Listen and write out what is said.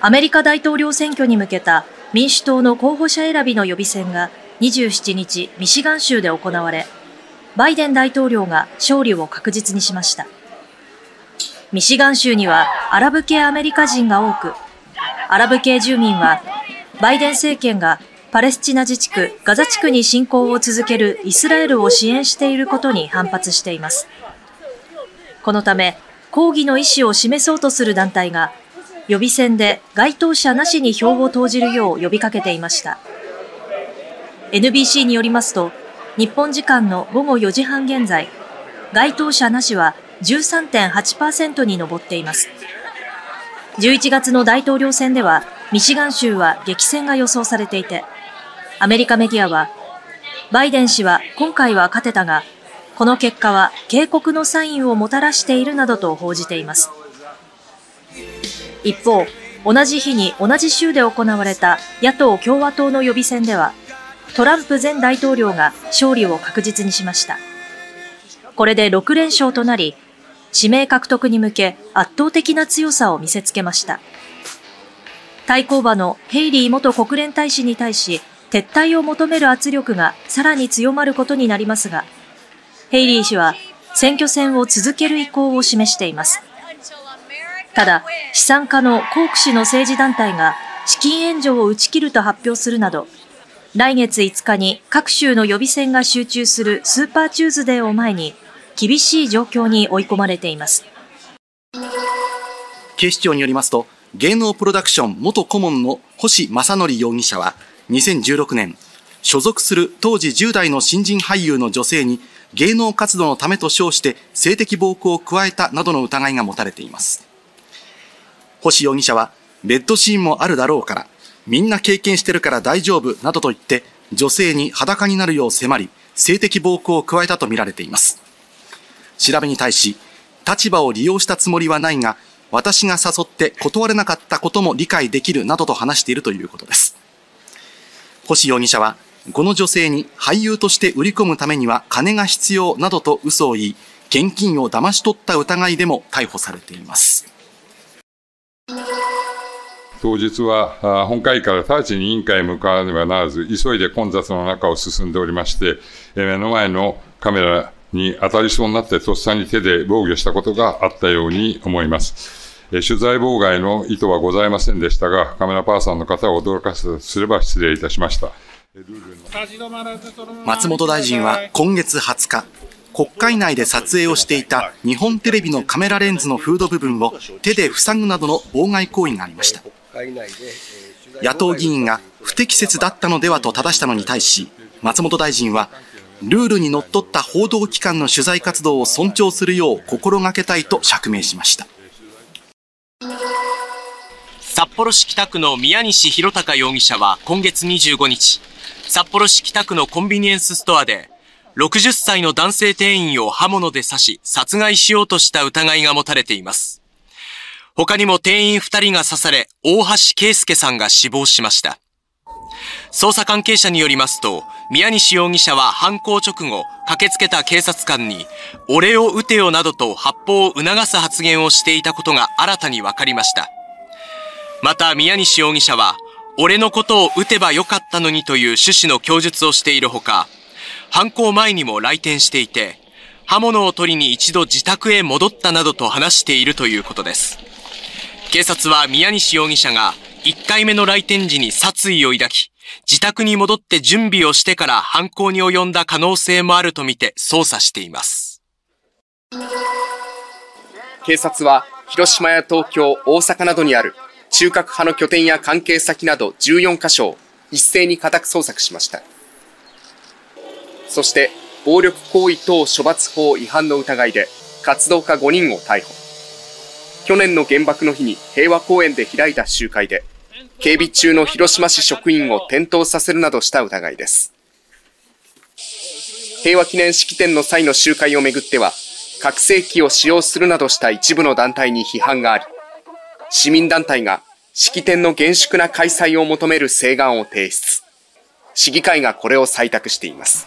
アメリカ大統領選挙に向けた民主党の候補者選びの予備選が27日ミシガン州で行われ、バイデン大統領が勝利を確実にしました。ミシガン州にはアラブ系アメリカ人が多く、アラブ系住民はバイデン政権がパレスチナ自治区ガザ地区に侵攻を続けるイスラエルを支援していることに反発しています。このため、抗議の意思を示そうとする団体が予備選で該当者なしに票を投じるよう呼びかけていました。NBC によりますと、日本時間の午後4時半現在、該当者なしは13.8%に上っています。11月の大統領選では、ミシガン州は激戦が予想されていて、アメリカメディアは、バイデン氏は今回は勝てたが、この結果は警告のサインをもたらしているなどと報じています。一方、同じ日に同じ州で行われた野党・共和党の予備選では、トランプ前大統領が勝利を確実にしました。これで6連勝となり、指名獲得に向け圧倒的な強さを見せつけました。対抗馬のヘイリー元国連大使に対し、撤退を求める圧力がさらに強まることになりますが、ヘイリー氏は選挙戦を続ける意向を示しています。ただ、資産家のコーク氏の政治団体が資金援助を打ち切ると発表するなど、来月5日に各州の予備選が集中するスーパーチューズデーを前に、厳しい状況に追い込まれています。警視庁によりますと、芸能プロダクション元顧問の星正則容疑者は、2016年、所属する当時10代の新人俳優の女性に芸能活動のためと称して性的暴行を加えたなどの疑いが持たれています。星容疑者は、ベッドシーンもあるだろうから、みんな経験してるから大丈夫などと言って、女性に裸になるよう迫り、性的暴行を加えたとみられています。調べに対し、立場を利用したつもりはないが、私が誘って断れなかったことも理解できるなどと話しているということです。星容疑者は、この女性に俳優として売り込むためには金が必要などと嘘を言い、現金を騙し取った疑いでも逮捕されています。当日は本会議から直ちに委員会へ向かわねばならず、急いで混雑の中を進んでおりまして、目の前のカメラに当たりそうになってとっさに手で防御したことがあったように思います。取材妨害の意図はございませんでしたが、カメラパーソンの方を驚かせすれば失礼いたしました。松本大臣は今月20日、国会内で撮影をしていた日本テレビのカメラレンズのフード部分を手で塞ぐなどの妨害行為がありました。野党議員が不適切だったのではと正したのに対し、松本大臣は、ルールにのっとった報道機関の取材活動を尊重するよう心がけたいと釈明しました。札幌市北区の宮西弘隆容疑者は今月25日、札幌市北区のコンビニエンスストアで、60歳の男性店員を刃物で刺し殺害しようとした疑いが持たれています。他にも店員2人が刺され、大橋圭介さんが死亡しました。捜査関係者によりますと、宮西容疑者は犯行直後、駆けつけた警察官に、俺を撃てよなどと発砲を促す発言をしていたことが新たに分かりました。また宮西容疑者は、俺のことを撃てばよかったのにという趣旨の供述をしているほか、犯行前にも来店していて、刃物を取りに一度自宅へ戻ったなどと話しているということです。警察は宮西容疑者が1回目の来店時に殺意を抱き、自宅に戻って準備をしてから犯行に及んだ可能性もあるとみて捜査しています。警察は広島や東京、大阪などにある中核派の拠点や関係先など14カ所を一斉に家宅捜索しました。そして暴力行為等処罰法違反の疑いで活動家5人を逮捕。去年の原爆の日に平和公園で開いた集会で、警備中の広島市職員を転倒させるなどした疑いです。平和記念式典の際の集会をめぐっては、核兵器を使用するなどした一部の団体に批判があり、市民団体が式典の厳粛な開催を求める請願を提出。市議会がこれを採択しています。